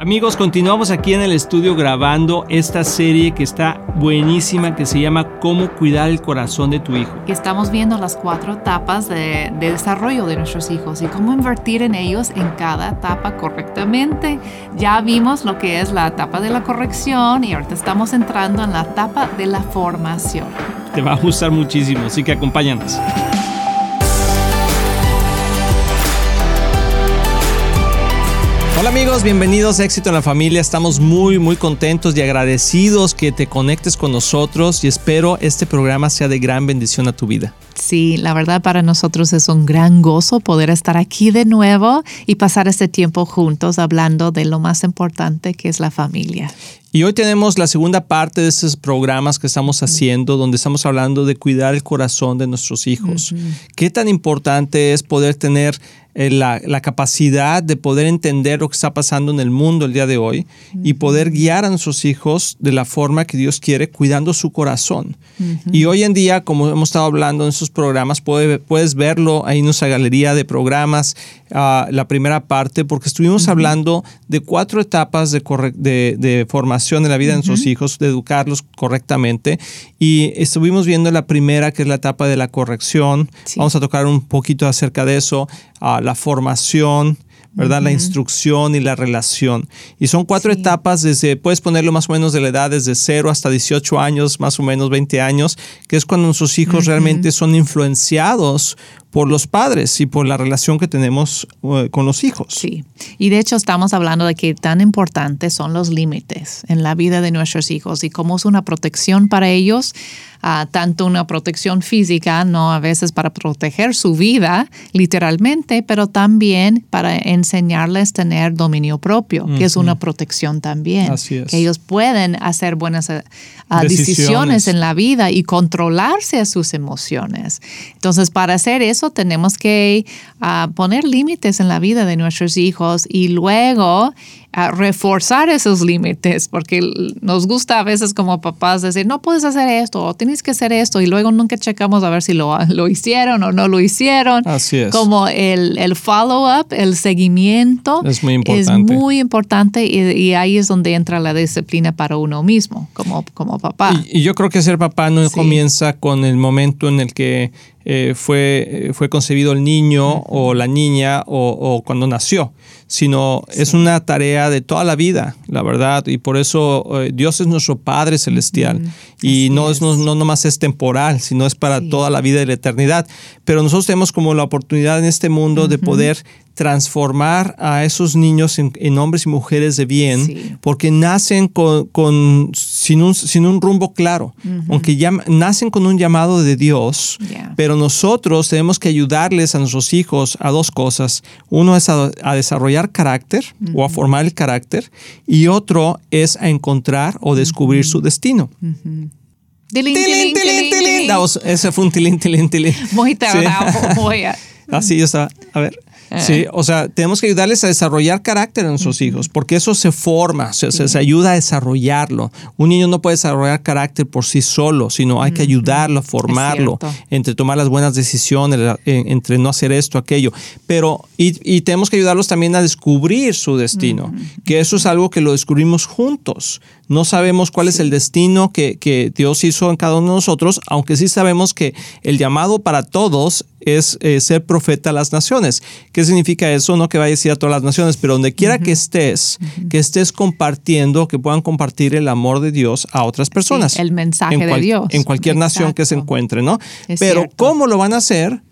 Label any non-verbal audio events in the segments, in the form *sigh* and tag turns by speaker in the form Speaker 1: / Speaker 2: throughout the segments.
Speaker 1: Amigos, continuamos aquí en el estudio grabando esta serie que está buenísima, que se llama Cómo cuidar el corazón de tu hijo.
Speaker 2: Estamos viendo las cuatro etapas de, de, desarrollo de nuestros hijos y cómo invertir en ellos en cada etapa correctamente. Ya vimos lo que es la etapa de la corrección y ahorita estamos entrando en la etapa de la formación.
Speaker 1: Te va a gustar muchísimo, así que acompáñanos. Hola amigos, bienvenidos a Éxito en la Familia. Estamos muy muy contentos y agradecidos que te conectes con nosotros y espero este programa sea de gran bendición a tu vida.
Speaker 2: Sí, la verdad para nosotros es un gran gozo poder estar aquí de nuevo y pasar este tiempo juntos hablando de lo más importante que es la familia.
Speaker 1: Y hoy tenemos la segunda parte de esos programas que estamos haciendo, donde estamos hablando de cuidar el corazón de nuestros hijos. Qué tan importante es poder tener eh, la, la, capacidad de poder entender lo que está pasando en el mundo el día de hoy y poder guiar a nuestros hijos de la forma que Dios quiere, cuidando su corazón. Y hoy en día, como hemos estado hablando en esos programas, puede, puedes verlo ahí en nuestra galería de programas, uh, la primera parte, porque estuvimos hablando de cuatro etapas de, de, de formación en la vida de nuestros hijos, de educarlos correctamente. Y estuvimos viendo la primera, que es la etapa de la corrección. Sí. Vamos a tocar un poquito acerca de eso. Uh, la formación, ¿verdad? Uh -huh. La instrucción y la relación. Y son cuatro sí. etapas desde, puedes ponerlo más o menos de la edad desde 0 hasta 18 años, más o menos 20 años, que es cuando nuestros hijos uh -huh. realmente son influenciados por los padres y por la relación que tenemos uh, con los hijos.
Speaker 2: Sí, y de hecho estamos hablando de que tan importantes son los límites en la vida de nuestros hijos y cómo es una protección para ellos, uh, tanto una protección física, no a veces para proteger su vida literalmente, pero también para enseñarles tener dominio propio, que es una protección también.
Speaker 1: Así es.
Speaker 2: Que ellos pueden hacer buenas uh, decisiones. decisiones en la vida y controlarse a sus emociones. Entonces, para hacer eso, eso tenemos que uh, poner límites en la vida de nuestros hijos y luego uh, reforzar esos límites, porque nos gusta a veces como papás decir, no puedes hacer esto o tienes que hacer esto y luego nunca checamos a ver si lo, lo hicieron o no lo hicieron.
Speaker 1: Así es.
Speaker 2: Como el, el follow-up, el seguimiento
Speaker 1: es muy importante,
Speaker 2: es muy importante y, y, ahí es donde entra la disciplina para uno mismo como, como papá.
Speaker 1: Y, y yo creo que ser papá no sí. comienza con el momento en el que eh, fue, eh, fue concebido el niño o la niña o, o cuando nació, sino sí. es una tarea de toda la vida, la verdad, y por eso eh, Dios es nuestro Padre celestial y no es. no, no nomás es temporal, sino es para sí. toda la vida y la eternidad. Pero nosotros tenemos como la oportunidad en este mundo uh -huh. de poder transformar a esos niños en, en hombres y mujeres de bien, sí. porque nacen con, con, sin, un, sin un rumbo claro, uh -huh. aunque ya nacen con un llamado de Dios, yeah. pero nosotros tenemos que ayudarles a nuestros hijos a dos cosas. Uno es a, a desarrollar carácter uh -huh. o a formar el carácter, y otro es a encontrar o descubrir uh -huh. su destino.
Speaker 2: Tilín, tilín.
Speaker 1: Ese fue un tilín, tilín, tilín.
Speaker 2: Muy tardado. Sí. *laughs*
Speaker 1: Así. A ver. Sí, o sea, tenemos que ayudarles a desarrollar carácter en -huh. hijos, porque eso se forma, se, se, ayuda a desarrollarlo. Un niño no puede desarrollar carácter por sí solo, sino hay que ayudarlo a formarlo, entre tomar las buenas decisiones, entre no hacer esto, aquello. Pero, y, y tenemos que ayudarlos también a descubrir su destino, que eso es algo que lo descubrimos juntos. No sabemos cuál sí. es el destino que, que Dios hizo en cada uno de nosotros, aunque sí sabemos que el llamado para todos es eh, ser profeta a las naciones. ¿Qué significa eso? No que vaya a decir a todas las naciones, pero donde quiera uh -huh. que estés, uh -huh. que estés compartiendo, que puedan compartir el amor de Dios a otras personas.
Speaker 2: Sí, el mensaje
Speaker 1: en
Speaker 2: de Dios.
Speaker 1: En cualquier Exacto. nación que se encuentre, ¿no? Es pero cierto. ¿cómo lo van a hacer?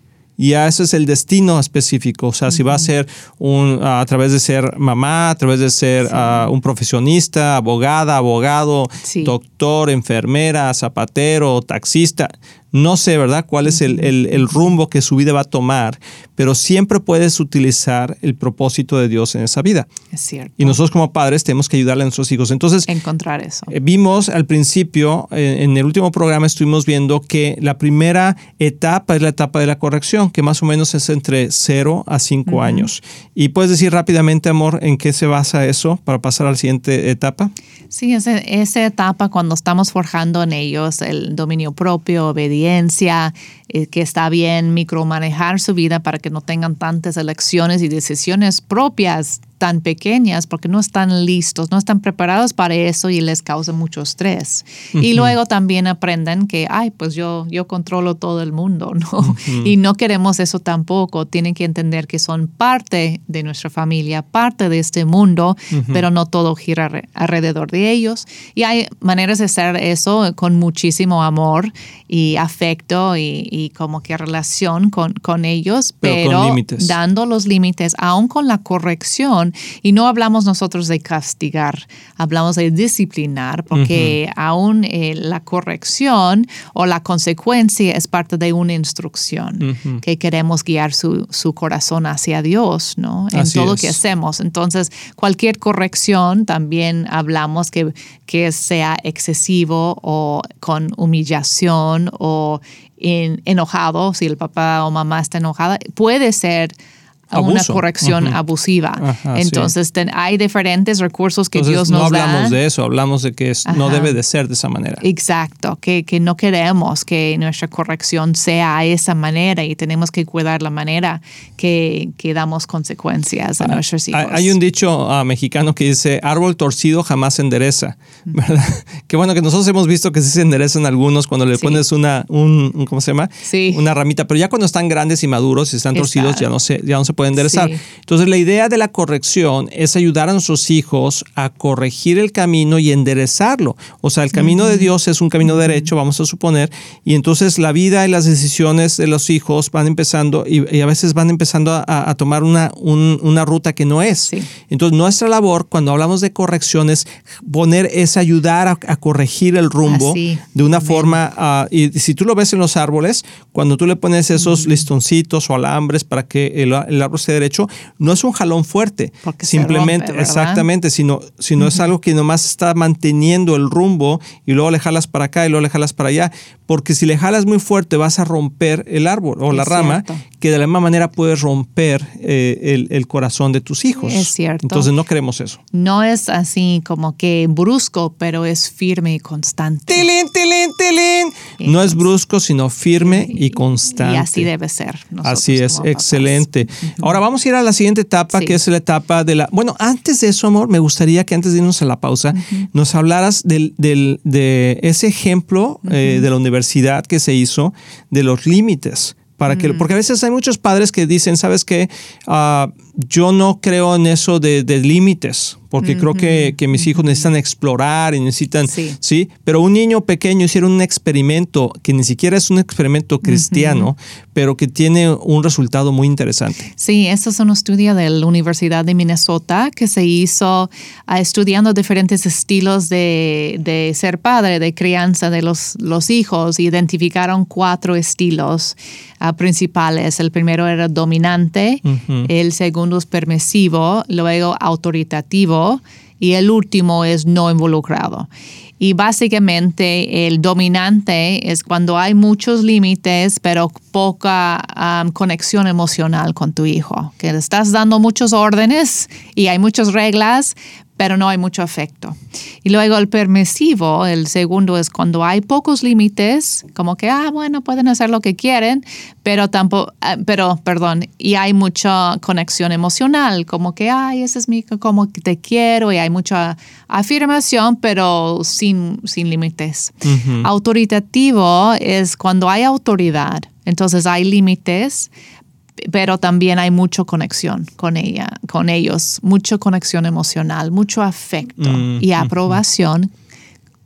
Speaker 1: y ese es el destino específico. O sea, uh -huh. si va a ser un, a través de ser mamá, a través de ser sí. uh, un profesionista, abogada, abogado, sí. doctor, enfermera, zapatero, taxista. No sé, ¿verdad?, cuál es el, el, el, rumbo que su vida va a tomar, pero siempre puedes utilizar el propósito de Dios en esa vida.
Speaker 2: Es cierto.
Speaker 1: Y nosotros como padres tenemos que ayudarle a nuestros hijos. Entonces,
Speaker 2: encontrar eso.
Speaker 1: Eh, vimos al principio, eh, en el último programa estuvimos viendo que la primera etapa es la etapa de la corrección, que más o menos es entre 0 a 5 uh -huh. años. Y puedes decir rápidamente, amor, en qué se basa eso para pasar a la siguiente etapa.
Speaker 2: Sí, esa, esa etapa cuando estamos forjando en ellos el dominio propio, obediencia eh, que está bien micromanejar su vida para que no tengan tantas elecciones y decisiones propias tan pequeñas porque no están listos, no están preparados para eso y les causa mucho estrés. Y luego también aprenden que, ay, pues yo, yo controlo todo el mundo, *laughs* ¿no? Y no queremos eso tampoco. Tienen que entender que son parte de nuestra familia, parte de este mundo, pero no todo gira alrededor de ellos. Y hay maneras de hacer eso con muchísimo amor y afecto y, como que relación con, con ellos, pero, dando los límites, aún con la corrección. Y no hablamos nosotros de castigar, hablamos de disciplinar, porque aún eh, la corrección o la consecuencia es parte de una instrucción que queremos guiar su, su, corazón hacia Dios, ¿no? En todo lo que hacemos. Entonces, cualquier corrección también hablamos que, que sea excesivo o con humillación o enojado, si el papá o mamá está enojada, puede ser una corrección abusiva. Entonces, hay diferentes recursos que Dios nos
Speaker 1: da. No hablamos de eso, hablamos de que no debe de ser de esa manera.
Speaker 2: Exacto, que, que, no queremos que nuestra corrección sea a esa manera y tenemos que cuidar la manera que, que damos consecuencias a ah, nuestros hijos.
Speaker 1: Hay un dicho ah, mexicano que dice, árbol torcido jamás se endereza, ¿verdad? *laughs* que bueno, que nosotros hemos visto que sí se enderezan algunos cuando le pones una, un, ¿cómo se llama?
Speaker 2: Sí.
Speaker 1: Una ramita, pero ya cuando están grandes y maduros y están torcidos ya no se, ya no se puede enderezar. Entonces, la idea de la corrección es ayudar a nuestros hijos a corregir el camino y enderezarlo. O sea, el camino de Dios es un camino derecho, vamos a suponer, y entonces la vida y las decisiones de los hijos van empezando y, a veces van empezando a, tomar una, una, ruta que no es. Entonces, nuestra labor cuando hablamos de corrección es poner, es ayudar a, corregir el rumbo de una forma, ah, y si tú lo ves en los árboles, cuando tú le pones esos listoncitos o alambres para que el, el árbol esté derecho, no es un jalón fuerte.
Speaker 2: Porque
Speaker 1: simplemente, exactamente, sino, sino es algo que nomás está manteniendo el rumbo y luego le jalas para acá y luego le jalas para allá. Porque si le jalas muy fuerte vas a romper el árbol o la rama, que de la misma manera puedes romper eh, el, corazón de tus hijos.
Speaker 2: Es cierto.
Speaker 1: Entonces no queremos eso.
Speaker 2: No es así como que brusco, pero es firme y constante.
Speaker 1: ¡Tilín, tilín, tilín! No es brusco, sino firme y constante. Y
Speaker 2: así debe ser.
Speaker 1: Así es, excelente. Ahora vamos a ir a la siguiente etapa, que es la etapa de la... Bueno, antes de eso, amor, me gustaría que antes de irnos a la pausa, nos hablaras del, de ese ejemplo eh, de la universidad que se hizo de los límites. Para que, porque a veces hay muchos padres que dicen, ¿sabes qué? Yo no creo en eso de, de límites porque creo que, que, mis hijos necesitan explorar y necesitan, sí. Pero un niño pequeño hicieron un experimento que ni siquiera es un experimento cristiano, pero que tiene un resultado muy interesante.
Speaker 2: Sí, eso es un estudio de la Universidad de Minnesota que se hizo ah, estudiando diferentes estilos de, de, ser padre, de crianza de los, los hijos. Identificaron cuatro estilos ah, principales. El primero era dominante, el segundo es permisivo, luego autoritativo y el último es no involucrado. Y básicamente el dominante es cuando hay muchos límites, pero poca um, conexión emocional con tu hijo, que le estás dando muchos órdenes y hay muchas reglas, pero no hay mucho afecto. Y luego el permisivo, el segundo es cuando hay pocos límites, como que, ah, bueno, pueden hacer lo que quieren, pero tampoco, ah, pero, perdón, y hay mucha conexión emocional, como que, ay, ese es mi, como te quiero, y hay mucha afirmación, pero sin, sin límites. Autoritativo es cuando hay autoridad, entonces hay límites, pero también hay mucha conexión con ella, con ellos, mucha conexión emocional, mucho afecto mm, y aprobación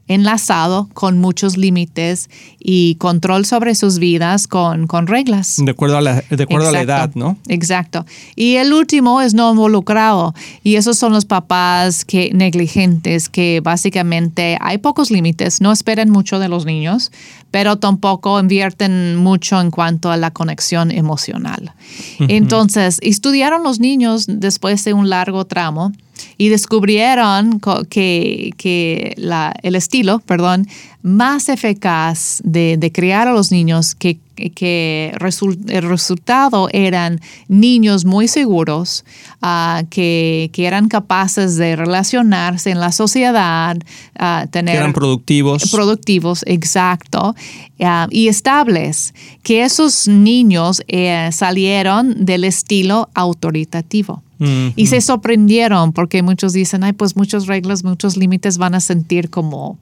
Speaker 2: enlazado con muchos límites y control sobre sus vidas con, con reglas.
Speaker 1: De acuerdo, a la, de acuerdo a la edad, ¿no?
Speaker 2: Exacto. Y el último es no involucrado. Y esos son los papás que negligentes, que básicamente hay pocos límites, no esperan mucho de los niños, pero tampoco invierten mucho en cuanto a la conexión emocional. Entonces, estudiaron los niños después de un largo tramo y descubrieron que, que la, el estilo, perdón, más eficaz de, de criar a los niños que, que el resultado eran niños muy seguros, uh, que, que, eran capaces de relacionarse en la sociedad, uh, tener...
Speaker 1: Que eran productivos.
Speaker 2: Productivos, exacto, uh, y estables, que esos niños eh, salieron del estilo autoritativo. Y se sorprendieron porque muchos dicen, ay, pues muchos reglas, muchos límites van a sentir como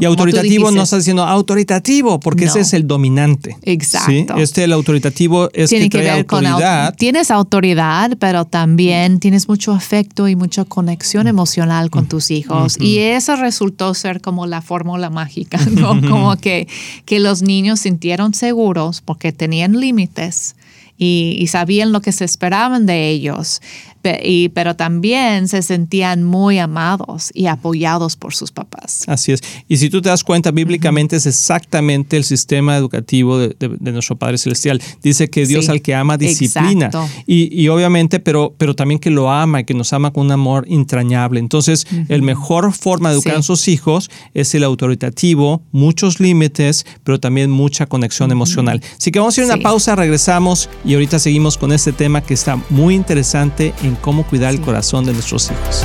Speaker 1: y autoritativo no está diciendo autoritativo, porque ese es el dominante.
Speaker 2: Exacto.
Speaker 1: Este, el autoritativo, es
Speaker 2: Tiene
Speaker 1: que, trae autoridad.
Speaker 2: tienes autoridad, pero también tienes mucho afecto y mucha conexión emocional con tus hijos. Y eso resultó ser como la fórmula mágica, ¿no? *laughs* Como que, que los niños sintieron seguros porque tenían límites. Y, y, sabían lo que se esperaban de ellos pero también se sentían muy amados y apoyados por sus papás.
Speaker 1: Así es. Y si tú te das cuenta, bíblicamente es exactamente el sistema educativo de, nuestro Padre Celestial. Dice que Dios al que ama disciplina. Y, obviamente, pero, pero también que lo ama y que nos ama con un amor entrañable. Entonces, el mejor forma de educar a sus hijos es el autoritativo, muchos límites, pero también mucha conexión emocional. Así que vamos a ir a una pausa, regresamos y ahorita seguimos con este tema que está muy interesante cómo cuidar el corazón de nuestros hijos.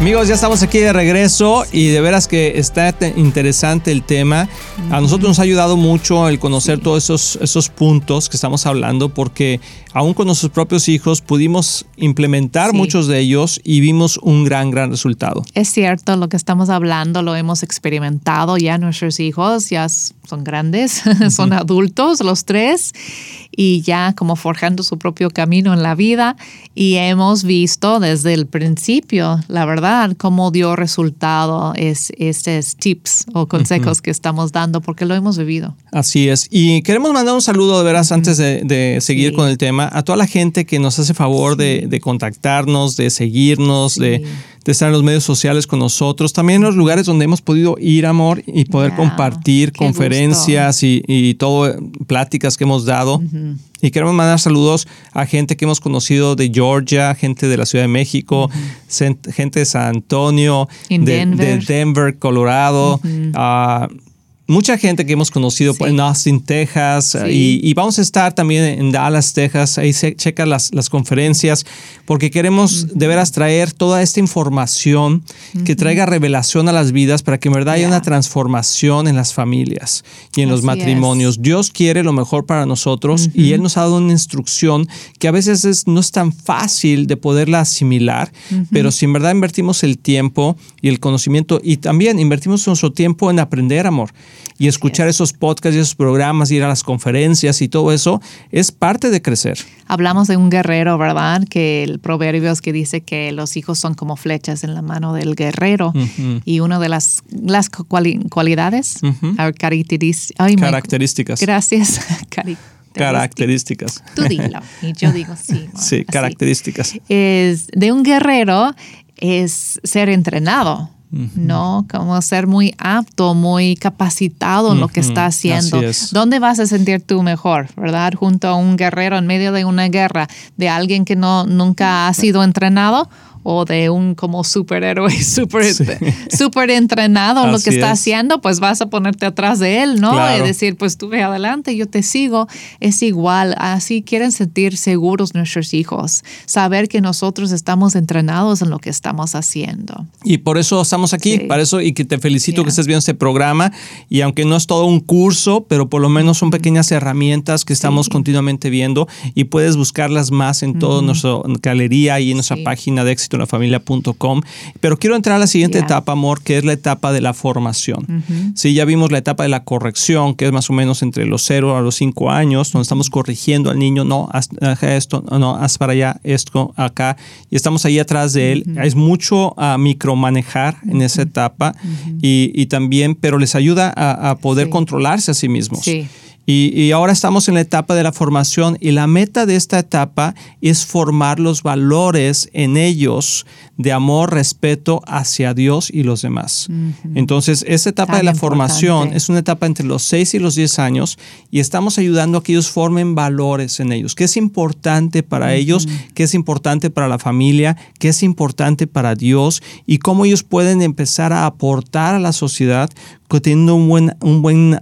Speaker 1: Amigos, ya estamos aquí de regreso y de veras que está interesante el tema. A nosotros nos ha ayudado mucho el conocer todos esos, esos puntos que estamos hablando porque aún con nuestros propios hijos pudimos implementar muchos de ellos y vimos un gran, gran resultado.
Speaker 2: Es cierto, lo que estamos hablando lo hemos experimentado ya nuestros hijos, ya son grandes, *laughs* son adultos los tres y ya como forjando su propio camino en la vida y hemos visto desde el principio, la verdad, cómo dio resultado es, estos tips o consejos que estamos dando porque lo hemos vivido.
Speaker 1: Así es. Y queremos mandar un saludo de veras antes de, seguir con el tema a toda la gente que nos hace favor de, contactarnos, de seguirnos, de, estar en los medios sociales con nosotros, también en los lugares donde hemos podido ir, amor, y poder compartir conferencias y, y, todo, pláticas que hemos dado. Y queremos mandar saludos a gente que hemos conocido de Georgia, gente de la Ciudad de México, gente de San Antonio, de Denver. Colorado, mucha gente que hemos conocido en Austin, Texas, y, vamos a estar también en Dallas, Texas, ahí se checa las, las conferencias, porque queremos de veras traer toda esta información que traiga revelación a las vidas para que en verdad haya una transformación en las familias y en los matrimonios. Dios quiere lo mejor para nosotros y Él nos ha dado una instrucción que a veces no es tan fácil de poderla asimilar, pero si en verdad invertimos el tiempo y el conocimiento y también invertimos nuestro tiempo en aprender, amor y escuchar esos podcasts y esos programas, ir a las conferencias y todo eso, es parte de crecer.
Speaker 2: Hablamos de un guerrero, ¿verdad? Que el proverbio es que dice que los hijos son como flechas en la mano del guerrero. Y una de las, las cualidades,
Speaker 1: características.
Speaker 2: gracias. *laughs*
Speaker 1: características.
Speaker 2: Tú dilo. Y yo *laughs* digo sí.
Speaker 1: Sí, características.
Speaker 2: Es de un guerrero es ser entrenado ¿no? Como ser muy apto, muy capacitado en lo que está haciendo. ¿Dónde vas a sentir tú mejor, verdad? Junto a un guerrero en medio de una guerra, de alguien que no nunca ha sido entrenado o de un como superhéroe *laughs* super, super entrenado en lo que está haciendo, pues vas a ponerte atrás de él, ¿no? Y decir, pues tú ve adelante, yo te sigo. Es igual, así quieren sentir seguros nuestros hijos, saber que nosotros estamos entrenados en lo que estamos haciendo.
Speaker 1: Y por eso estamos aquí, para eso, y que te felicito que estés viendo este programa. Y aunque no es todo un curso, pero por lo menos son pequeñas herramientas que estamos continuamente viendo y puedes buscarlas más en toda nuestra galería y en nuestra página de éxito familia.com. Pero quiero entrar a la siguiente etapa, amor, que es la etapa de la formación. Sí, ya vimos la etapa de la corrección, que es más o menos entre los 0 a los 5 años, donde estamos corrigiendo al niño, no, haz esto, no, haz para allá, esto, acá, y estamos ahí atrás de él. Es mucho a micromanejar en esa etapa y, también, pero les ayuda a, poder controlarse a sí mismos. Sí. Y, ahora estamos en la etapa de la formación y la meta de esta etapa es formar los valores en ellos de amor, respeto hacia Dios y los demás. Entonces, esta etapa de la formación es una etapa entre los 6 y los 10 años y estamos ayudando a que ellos formen valores en ellos. ¿Qué es importante para ellos? ¿Qué es importante para la familia? ¿Qué es importante para Dios? Y cómo ellos pueden empezar a aportar a la sociedad teniendo un buen, un buen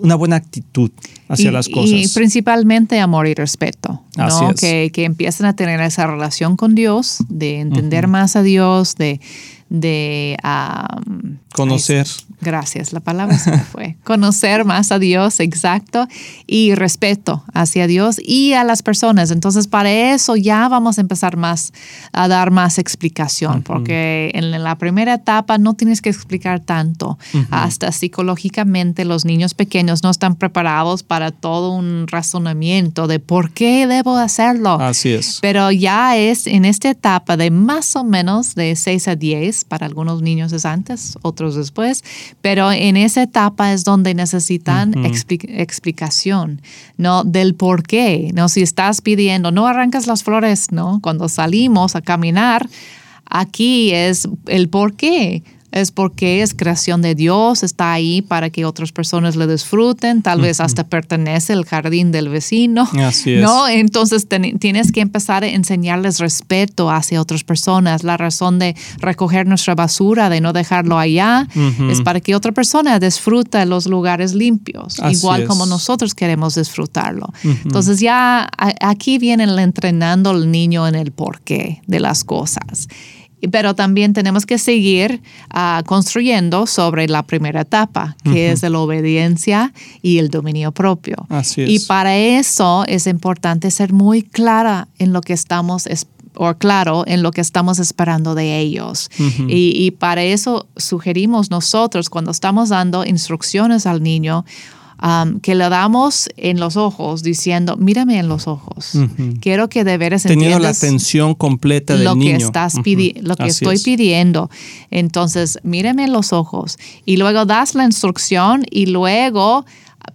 Speaker 1: una buena actitud hacia las cosas.
Speaker 2: Y principalmente amor y respeto, ¿no? Que, que, empiecen a tener esa relación con Dios, de entender más a Dios, de, de
Speaker 1: conocer.
Speaker 2: Gracias, la palabra se me *laughs* fue. conocer más a Dios, exacto, y respeto hacia Dios y a las personas. Entonces, para eso ya vamos a empezar más a dar más explicación, porque en la primera etapa no tienes que explicar tanto. Hasta psicológicamente los niños pequeños no están preparados para todo un razonamiento de por qué debo hacerlo.
Speaker 1: Así es.
Speaker 2: Pero ya es en esta etapa de más o menos de 6 a 10 para algunos niños es antes, otros después, pero en esa etapa es donde necesitan explicación, ¿no? Del por qué, ¿no? Si estás pidiendo, no arrancas las flores, ¿no? Cuando salimos a caminar, aquí es el por qué es porque es creación de Dios, está ahí para que otras personas le disfruten, tal vez hasta pertenece al jardín del vecino.
Speaker 1: Así es.
Speaker 2: ¿no? Entonces tienes que empezar a enseñarles respeto hacia otras personas. La razón de recoger nuestra basura, de no dejarlo allá, es para que otra persona disfrute los lugares limpios, igual como nosotros queremos disfrutarlo. Entonces ya aquí viene el entrenando al niño en el porqué de las cosas pero también tenemos que seguir ah, construyendo sobre la primera etapa, que es la obediencia y el dominio propio.
Speaker 1: Así es.
Speaker 2: Y para eso es importante ser muy clara en lo que estamos o claro en lo que estamos esperando de ellos. y, y para eso sugerimos nosotros, cuando estamos dando instrucciones al niño, que le damos en los ojos diciendo, mírame en los ojos. Quiero que de veras
Speaker 1: Teniendo la atención completa del
Speaker 2: lo
Speaker 1: niño.
Speaker 2: Que estás lo que estoy pidiendo. Entonces, mírame en los ojos. Y luego das la instrucción y luego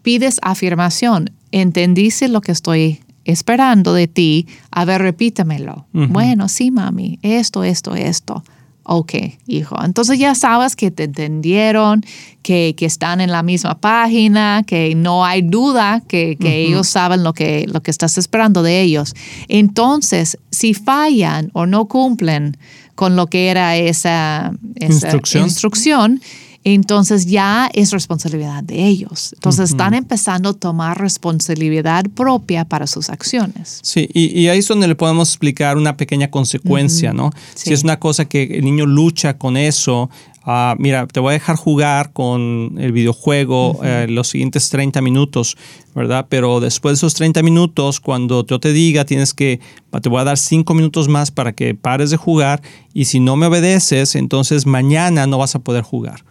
Speaker 2: pides afirmación. ¿Entendiste lo que estoy esperando de ti? A ver, repítamelo. Bueno, sí, mami, esto, esto, esto. Ok, hijo. Entonces ya sabes que te entendieron, que, están en la misma página, que no hay duda que, ellos saben lo que, lo que estás esperando de ellos. Entonces, si fallan o no cumplen con lo que era esa, instrucción entonces ya es responsabilidad de ellos. Entonces están empezando a tomar responsabilidad propia para sus acciones.
Speaker 1: Sí, y, ahí es donde le podemos explicar una pequeña consecuencia, ¿no? Si es una cosa que el niño lucha con eso, ah, mira, te voy a dejar jugar con el videojuego eh, los siguientes 30 minutos, ¿verdad? Pero después de esos 30 minutos, cuando yo te diga, tienes que, te voy a dar 5 minutos más para que pares de jugar y si no me obedeces, entonces mañana no vas a poder jugar.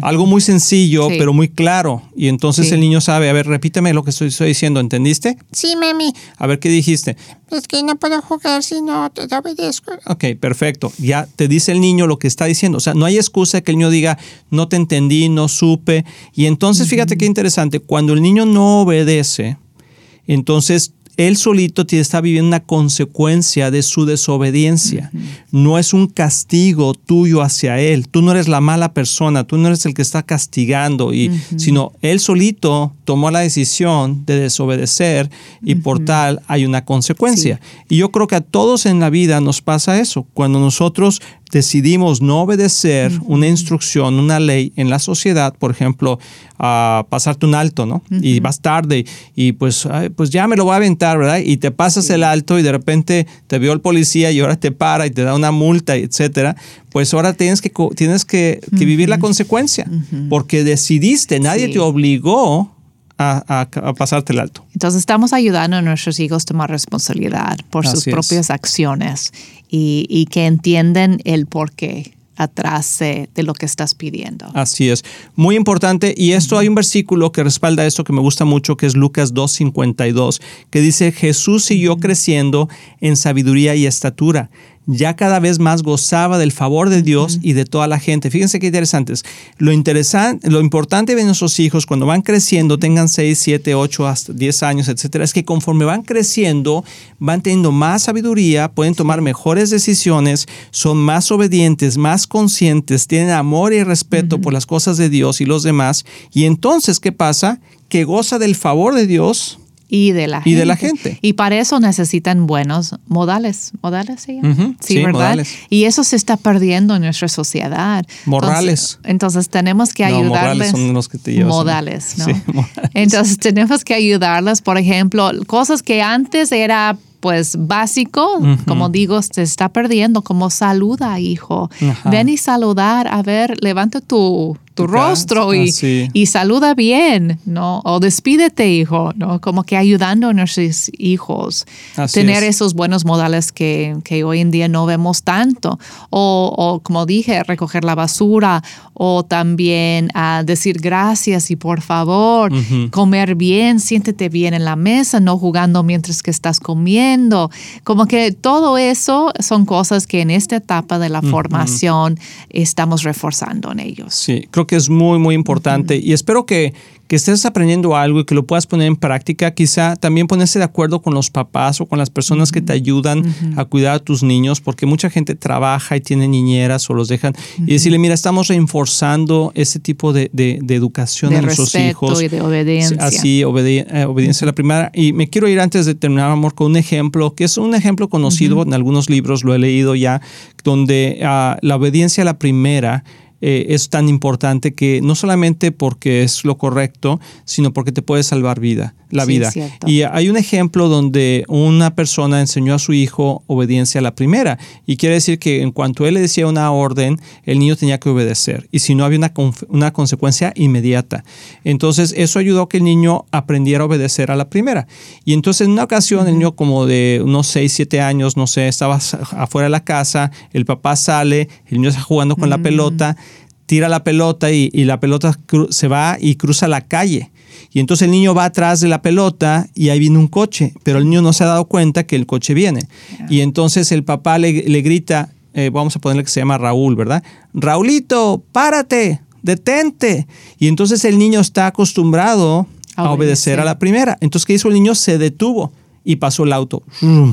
Speaker 1: Algo muy sencillo, pero muy claro. Y entonces el niño sabe, a ver, repíteme lo que estoy, diciendo, ¿entendiste?
Speaker 3: Sí, mami.
Speaker 1: A ver, ¿qué dijiste?
Speaker 3: Es que no puedo jugar si no te obedezco.
Speaker 1: Ok, perfecto. Ya te dice el niño lo que está diciendo. O sea, no hay excusa que el niño diga, no te entendí, no supe. Y entonces, fíjate qué interesante, cuando el niño no obedece, entonces él solito está viviendo una consecuencia de su desobediencia. No es un castigo tuyo hacia él. Tú no eres la mala persona, tú no eres el que está castigando, y, sino él solito tomó la decisión de desobedecer y por tal hay una consecuencia. Y yo creo que a todos en la vida nos pasa eso. Cuando nosotros decidimos no obedecer una instrucción, una ley en la sociedad, por ejemplo, a pasarte un alto, ¿no? Y vas tarde y pues, pues ya me lo voy a aventar, ¿verdad? Y te pasas el alto y de repente te vio el policía y ahora te para y te da una multa, etcétera. Pues ahora tienes que, tienes que, vivir la consecuencia porque decidiste, nadie te obligó a, pasarte el alto.
Speaker 2: Entonces estamos ayudando a nuestros hijos a tomar responsabilidad por sus propias acciones y, que entienden el porqué atrás de, lo que estás pidiendo.
Speaker 1: Así es. Muy importante. Y esto hay un versículo que respalda esto que me gusta mucho, que es Lucas 2.52, que dice, Jesús siguió creciendo en sabiduría y estatura ya cada vez más gozaba del favor de Dios y de toda la gente. Fíjense qué interesantes. Lo interesante, lo importante de nuestros hijos cuando van creciendo, tengan 6, 7, 8, hasta 10 años, etcétera, es que conforme van creciendo, van teniendo más sabiduría, pueden tomar mejores decisiones, son más obedientes, más conscientes, tienen amor y respeto por las cosas de Dios y los demás. Y entonces, ¿qué pasa? Que goza del favor de Dios
Speaker 2: y de la
Speaker 1: gente. Y de la gente.
Speaker 2: Y para eso necesitan buenos modales. ¿Modales sí? sí, ¿verdad? Y eso se está perdiendo en nuestra sociedad.
Speaker 1: Morales.
Speaker 2: Entonces, tenemos que ayudarles.
Speaker 1: son los que te.
Speaker 2: Modales, ¿no? *laughs* Entonces tenemos que ayudarles, por ejemplo, cosas que antes era pues básico, como digo, se está perdiendo, como saluda, hijo. Ven y saludar, a ver, levanta tu, tu rostro y, y, saluda bien, ¿no? O despídete, hijo, ¿no? Como que ayudando a nuestros hijos. tener esos buenos modales que, que, hoy en día no vemos tanto. O, o como dije, recoger la basura o también a decir gracias y por favor, comer bien, siéntete bien en la mesa, no jugando mientras que estás comiendo. Como que todo eso son cosas que en esta etapa de la formación estamos reforzando en ellos.
Speaker 1: Sí, creo que es muy, muy importante y espero que, que estés aprendiendo algo y que lo puedas poner en práctica. Quizá también ponerse de acuerdo con los papás o con las personas que te ayudan a cuidar a tus niños, porque mucha gente trabaja y tiene niñeras o los dejan. Y decirle, mira, estamos reforzando ese tipo de, de, educación
Speaker 2: de
Speaker 1: a nuestros hijos.
Speaker 2: Y de obediencia.
Speaker 1: Así, eh, obediencia a la primera. Y me quiero ir antes de terminar, amor, con un ejemplo, que es un ejemplo conocido en algunos libros, lo he leído ya, donde ah, la obediencia a la primera eh, es tan importante que no solamente porque es lo correcto, sino porque te puede salvar vida, la vida. Y hay un ejemplo donde una persona enseñó a su hijo obediencia a la primera. Y quiere decir que en cuanto él le decía una orden, el niño tenía que obedecer. Y si no, había una, una consecuencia inmediata. Entonces, eso ayudó a que el niño aprendiera a obedecer a la primera. Y entonces, en una ocasión, el niño como de unos 6, 7 años, no sé, estaba afuera de la casa, el papá sale, el niño está jugando con la pelota tira la pelota y, la pelota se va y cruza la calle. Y entonces el niño va atrás de la pelota y ahí viene un coche, pero el niño no se ha dado cuenta que el coche viene. Y entonces el papá le, grita, eh, vamos a ponerle que se llama Raúl, ¿verdad? Raulito, párate, detente. Y entonces el niño está acostumbrado a, obedecer. a la primera. Entonces, ¿qué hizo el niño? Se detuvo y pasó el auto. Mm.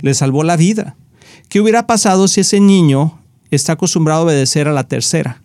Speaker 1: Le salvó la vida. ¿Qué hubiera pasado si ese niño está acostumbrado a obedecer a la tercera,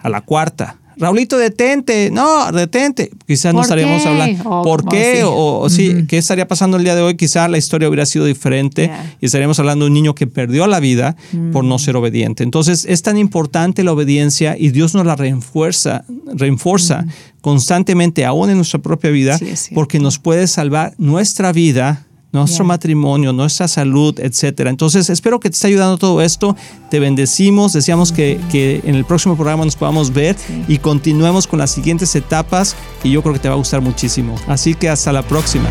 Speaker 1: a la cuarta. Raulito, detente, no, detente. Quizás no estaríamos hablando. ¿Por qué? O, sí, ¿qué estaría pasando el día de hoy? Quizás la historia hubiera sido diferente y estaríamos hablando de un niño que perdió la vida por no mm. ser obediente. Entonces, es tan importante la obediencia y Dios nos la refuerza, reenforza constantemente, aún en nuestra propia vida, porque nos puede salvar nuestra vida nuestro matrimonio, nuestra salud, etcétera. Entonces, espero que te esté ayudando todo esto. Te bendecimos. Deseamos que, en el próximo programa nos podamos ver y continuemos con las siguientes etapas y yo creo que te va a gustar muchísimo. Así que hasta la próxima.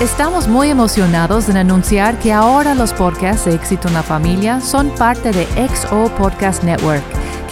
Speaker 2: Estamos muy emocionados en anunciar que ahora los podcasts de Éxito en la Familia son parte de XO Podcast Network